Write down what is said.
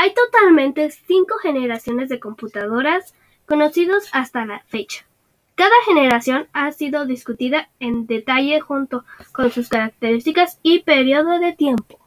Hay totalmente cinco generaciones de computadoras conocidos hasta la fecha. Cada generación ha sido discutida en detalle junto con sus características y periodo de tiempo.